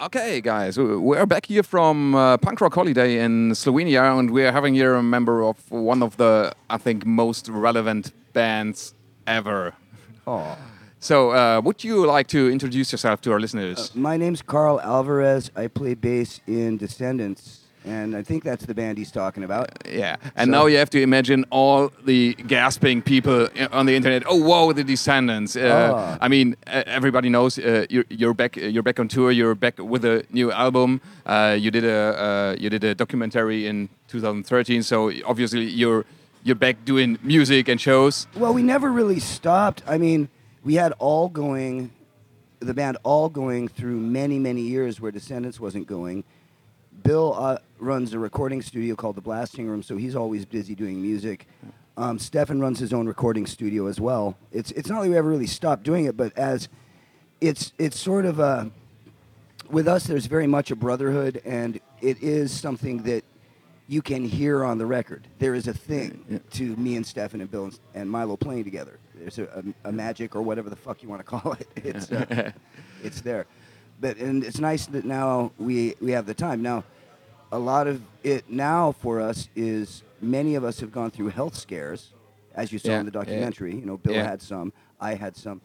Okay, guys, we're back here from uh, Punk Rock Holiday in Slovenia, and we're having here a member of one of the, I think, most relevant bands ever. Oh. So, uh, would you like to introduce yourself to our listeners? Uh, my name's Karl Alvarez. I play bass in Descendents and I think that's the band he's talking about. Yeah, and so. now you have to imagine all the gasping people on the internet. Oh, whoa, the Descendents. Uh, oh. I mean, everybody knows uh, you're, you're, back. You're back on tour. You're back with a new album. Uh, you did a uh, you did a documentary in 2013. So obviously you're you're back doing music and shows. Well, we never really stopped. I mean, we had all going, the band all going through many many years where Descendents wasn't going Bill uh, runs a recording studio called the Blasting Room, so he's always busy doing music. Um, Stefan runs his own recording studio as well. It's it's not like we ever really stopped doing it, but as it's it's sort of a with us, there's very much a brotherhood, and it is something that you can hear on the record. There is a thing yeah. to me and Stefan and Bill and, and Milo playing together. There's a, a, a, magic or whatever the fuck you want to call it. It's uh, it's there but and it's nice that now we we have the time now. A lot of it now for us is many of us have gone through health scares, as you saw yeah, in the documentary. Yeah. You know, Bill yeah. had some, I had some,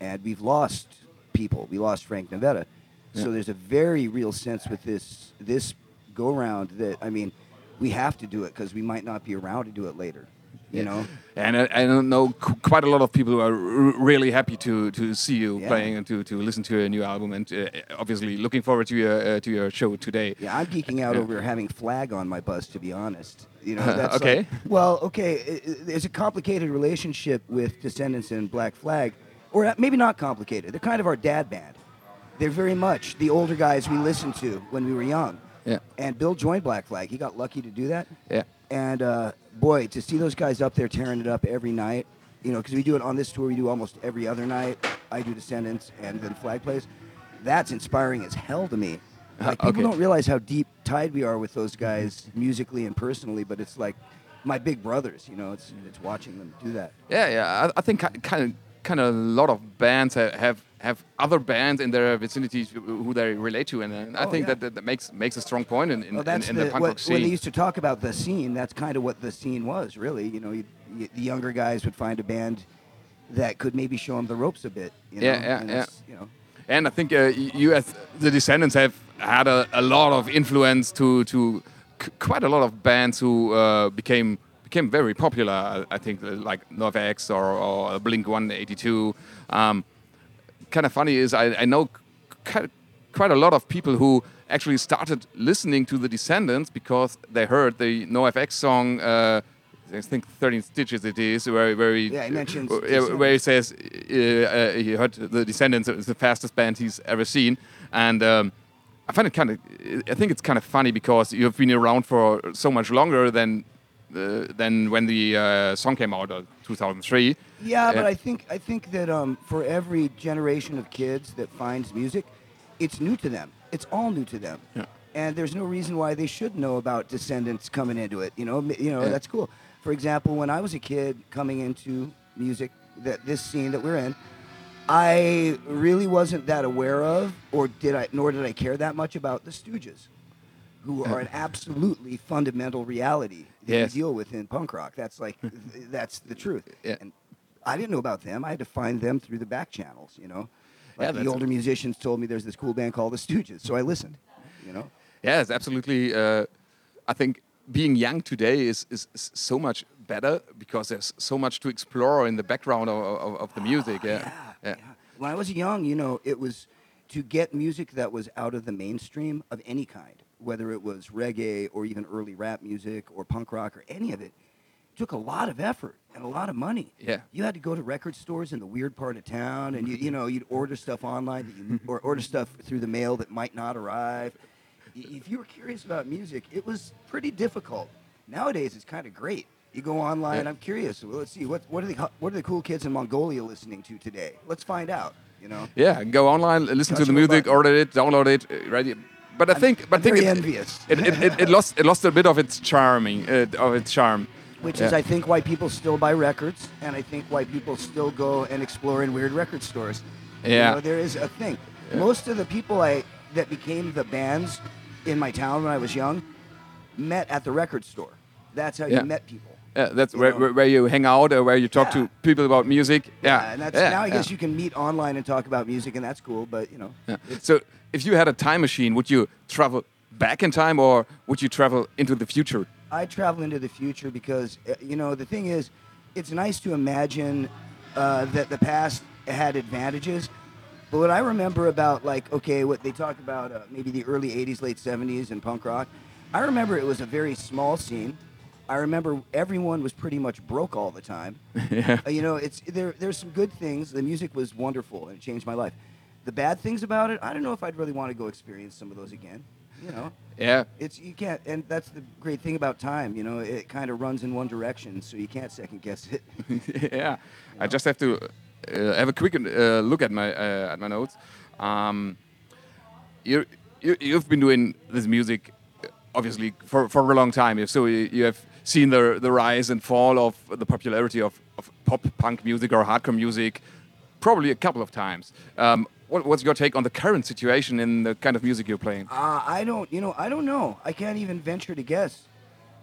and we've lost people. We lost Frank Navetta, so there's a very real sense with this this go round that I mean, we have to do it because we might not be around to do it later you know. And I, I don't know quite a lot of people who are really happy to to see you yeah. playing and to, to listen to a new album, and uh, obviously looking forward to your uh, to your show today. Yeah, I'm geeking out over having Flag on my bus, to be honest. You know, that's okay. Like, well, okay, it, there's a complicated relationship with Descendents and Black Flag, or maybe not complicated. They're kind of our dad band. They're very much the older guys we listened to when we were young. And Bill joined Black Flag. He got lucky to do that. Yeah. And uh, boy, to see those guys up there tearing it up every night, you know, because we do it on this tour, we do almost every other night. I do Descendents and then Flag plays. That's inspiring as hell to me. Uh, like, people don't realize how deep tied we are with those guys musically and personally, but it's like my big brothers. You know, it's it's watching them do that. Yeah, yeah. I, I think kind of kind of a lot of bands have have other bands in their vicinities who they relate to, and, and I oh, think yeah. that, that makes makes a strong point in, in, well, in, in the, the, punk what, rock scene. When they used to talk about the scene, that's kind of what the scene was, really. You know, you, you, the younger guys would find a band that could maybe show them the ropes a bit. You know? Yeah, yeah, and yeah. You know. And I think uh, you, as the Descendents, have had a, a lot of influence to to quite a lot of bands who uh, became became very popular. I think like NoFX or, or Blink 182. Um, kind of funny is I, I know quite a lot of people who actually started listening to the Descendents because they heard the NoFX song. Uh, I think 13 Stitches it is, where, where he, yeah, he mentions uh, where he says uh, uh, he heard the Descendents is the fastest band he's ever seen, and um, I find it kind of, I think it's kind of funny because you've been around for so much longer than uh, than when the uh, song came out, uh, 2003. Yeah, but I think I think that um, for every generation of kids that finds music, it's new to them. It's all new to them. Yeah. And there's no reason why they should know about Descendants coming into it. You know, you know yeah. that's cool. For example, when I was a kid coming into music, that this scene that we're in, I really wasn't that aware of, or did I? Nor did I care that much about the Stooges who are an absolutely fundamental reality that yes. we deal with in punk rock. That's like that's the truth. Yeah. And I didn't know about them. I had to find them through the back channels. You know, like yeah, the older musicians told me there's this cool band called the Stooges, so I listened. You know. Yeah, it's absolutely. Uh, I think being young today is, is, is, so much better because there's so much to explore in the background of, of, of the music. Yeah. Yeah, yeah. yeah. When I was young, you know, it was to get music that was out of the mainstream of any kind whether it was reggae or even early rap music or punk rock or any of it, took a lot of effort and a lot of money. Yeah. You had to go to record stores in the weird part of town, and you you know you'd order stuff online, that you, or order stuff through the mail that might not arrive. If you were curious about music, it was pretty difficult. Nowadays, it's kind of great. You go online. Yeah. I'm curious. Well, let's see what what are the what are the cool kids in Mongolia listening to today? Let's find out. You know. Yeah, go online, listen Touch to the music, order it, download it, uh, ready but I think, but I'm I think very it, envious. It, it, it, it, lost it lost a bit of its charming uh, of its charm. Which yeah. is, I think, why people still buy records, and I think why people still go and explore in weird record stores. Yeah, you know, there is a thing. Yeah. Most of the people I that became the bands in my town when I was young met at the record store. That's how Yeah. you met people. Yeah, that's You where, know. where you hang out or where you talk Yeah. to people about music. Yeah, and that's yeah, now I guess yeah. you can meet online and talk about music, and that's cool. But you know, Yeah. So, if you had a time machine, would you travel back in time or would you travel into the future? I travel into the future because uh, you know the thing is, it's nice to imagine uh, that the past had advantages. But what I remember about like okay, what they talk about uh, maybe the early '80s, late '70s, and punk rock. I remember it was a very small scene. I remember everyone was pretty much broke all the time. yeah. Uh, you know, it's there. There's some good things. The music was wonderful and it changed my life. The bad things about it, I don't know if I'd really want to go experience some of those again. You know, Yeah. it's you can't, and that's the great thing about time. You know, it kind of runs in one direction, so you can't second guess it. yeah, I just have to uh, have a quick uh, look at my uh, at my notes. Um, you, you you've been doing this music obviously for, for a long time, so you, you have seen the the rise and fall of the popularity of, of pop punk music or hardcore music, probably a couple of times. Um, what, what's your take on the current situation in the kind of music you're playing? Uh, I don't, you know, I don't know. I can't even venture to guess.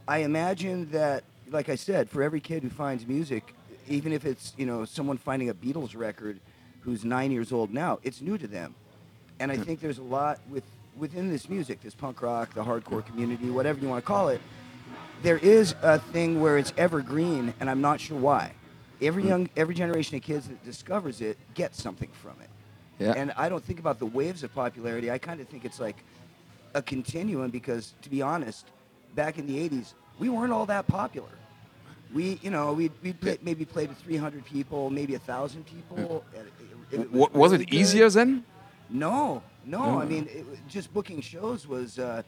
I imagine that, like I said, for every kid who finds music, even if it's, you know, someone finding a Beatles record who's nine years old now, it's new to them. And I think there's a lot with within this music, this punk rock, the hardcore community, whatever you want to call it. There is a thing where it's evergreen, and I'm not sure why. Every young, every generation of kids that discovers it gets something from it. Yeah. And I don't think about the waves of popularity. I kind of think it's like a continuum because, to be honest, back in the 80s, we weren't all that popular. We, you know, we we play, maybe played with 300 people, maybe a thousand people. and it- it Wa- was really it good. easier then? No, no. No. I mean, it, just booking shows was, uh,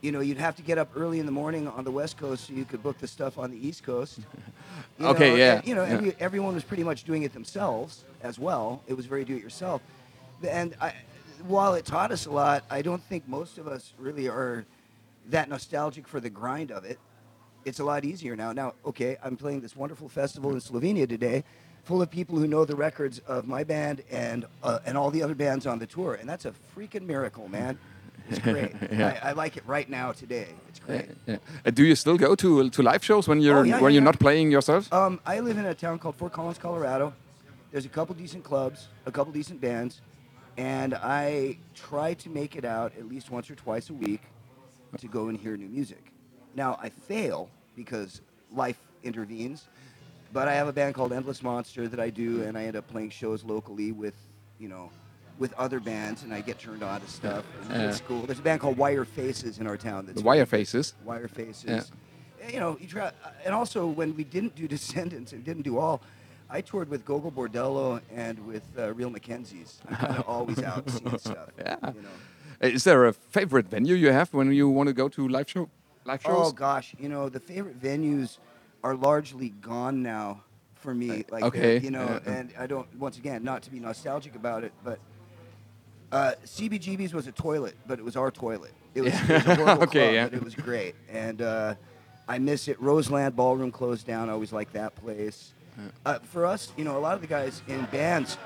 you know, you'd have to get up early in the morning on the West Coast so you could book the stuff on the East Coast. You Okay, know, yeah, and, you know, yeah. every, everyone was pretty much doing it themselves as well. It was very do-it-yourself. And I, while it taught us a lot, I don't think most of us really are that nostalgic for the grind of it. It's a lot easier now. Now, okay, I'm playing this wonderful festival in Slovenia today, full of people who know the records of my band and uh, and all the other bands on the tour, and that's a freaking miracle, man. It's great. Yeah. I, I like it right now today. It's great. Yeah. Uh, do you still go to to live shows when you're Oh, when you're not playing yourself? Um, I live in a town called Fort Collins, Colorado. There's a couple decent clubs, a couple decent bands, and I try to make it out at least once or twice a week to go and hear new music. Now I fail because life intervenes, but I have a band called Endless Monster that I do, and I end up playing shows locally with, you know, with other bands, and I get turned on to stuff. And it's Yeah. cool. There's a band called Wire Faces in our town. That's The Wire Faces. wire faces. Yeah. You know, you try, and also when we didn't do Descendants and didn't do all, I toured with Gogol Bordello and with uh, Real McKenzies. I'm kind of always out seeing stuff. Yeah. You know. Uh, Is there a favorite venue you have when you want to go to live show live shows? Oh gosh, you know the favorite venues are largely gone now for me. Like okay, you know, yeah. and I don't. Once again, not to be nostalgic about it, but uh, CBGB's was a toilet, but it was our toilet. It was, it was a horrible Okay, club, yeah. but it was great, and uh, I miss it. Roseland Ballroom closed down. I always liked that place. Uh, for us, you know, a lot of the guys in bands,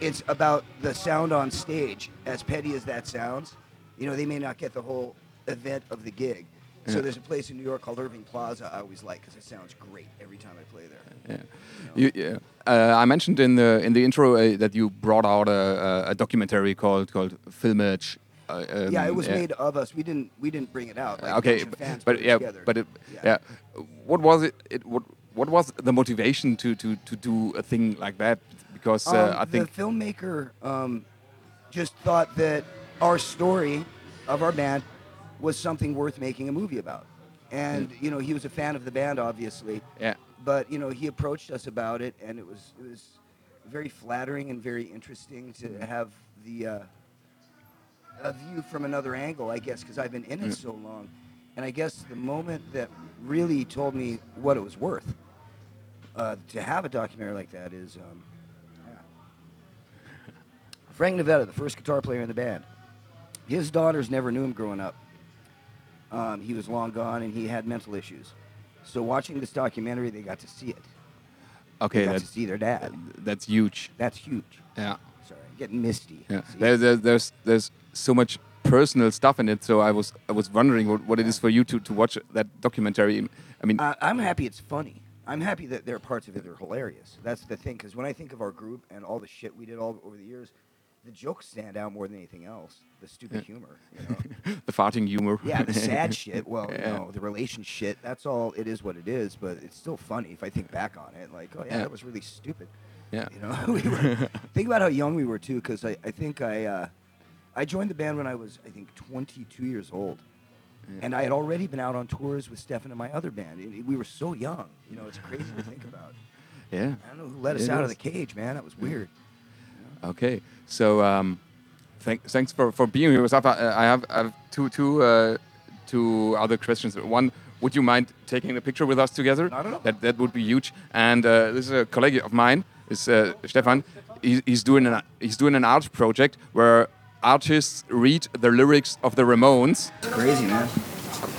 it's about the sound on stage. As petty as that sounds, you know, they may not get the whole event of the gig. So there's a place in New York called Irving Plaza. I always like because it sounds great every time I play there. Yeah. You, yeah. Uh, I mentioned in the in the intro uh, that you brought out a, a, documentary called called Filmage. Uh, um, yeah, it was made of us. We didn't we didn't bring it out. Like okay, but, but yeah, together. but it, Yeah. yeah. What was it? It what what was the motivation to to to do a thing like that? Because uh, Um, I think the filmmaker um, just thought that our story of our band was something worth making a movie about, and you know he was a fan of the band, obviously. yeah. But you know he approached us about it, and it was it was very flattering and very interesting to have the uh, a view from another angle, I guess, because I've been in it so long. And I guess the moment that really told me what it was worth uh, to have a documentary like that is um, yeah. Frank Navetta, the first guitar player in the band. His daughters never knew him growing up. Um, he was long gone, and he had mental issues. So watching this documentary, they got to see it. Okay, they got to that's see their dad. that's huge. That's huge. Yeah. Sorry, getting misty. Yeah. See? There, there, there's there's so much personal stuff in it. So I was I was wondering what, what it is for you to, to watch that documentary. I mean, I, I'm happy it's funny. I'm happy that there are parts of it that are hilarious. That's the thing, because when I think of our group and all the shit we did all over the years, the jokes stand out more than anything else. The stupid humor, you know. the farting humor. yeah, the sad shit. Well, Yeah. you know, the relation shit. That's all. It is what it is. But it's still funny if I think back on it. Like, oh yeah, Yeah. that was really stupid. Yeah. You know, we were, think about how young we were too. Because I, I think I, uh, I joined the band when I was I think 22 years old. And I had already been out on tours with Stefan and my other band. It- we were so young. You know, it's crazy to think about. Yeah. I don't know who let us It out of the cage, man. That was weird. Okay. So um, thank, thanks for, for being here with us. I I have, I have two two uh, two other questions. One, would you mind taking a picture with us together? Not at all. That that would be huge. And uh, this is a colleague of mine, is uh, Stefan. He, he's doing an he's doing an art project where artists read the lyrics of the Ramones. It's crazy, man.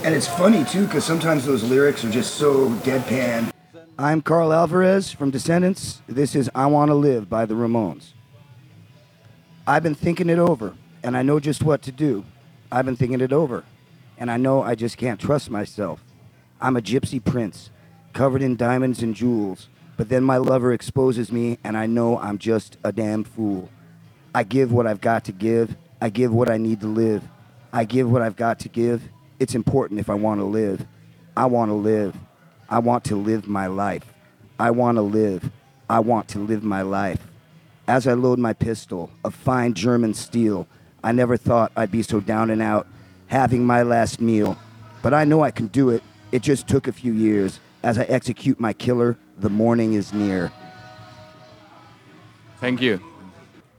And it's funny too, because sometimes those lyrics are just so deadpan. I'm Karl Alvarez from Descendants. This is I Want to Live by the Ramones. I've been thinking it over, and I know just what to do. I've been thinking it over, and I know I just can't trust myself. I'm a gypsy prince, covered in diamonds and jewels, but then my lover exposes me, and I know I'm just a damn fool. I give what I've got to give. I give what I need to live. I give what I've got to give. It's important if I want to live. I want to live. I want to live my life. I want to live. I want to live my life. As I load my pistol of fine German steel, I never thought I'd be so down and out, having my last meal. But I know I can do it. It just took a few years. As I execute my killer, the morning is near. Thank you.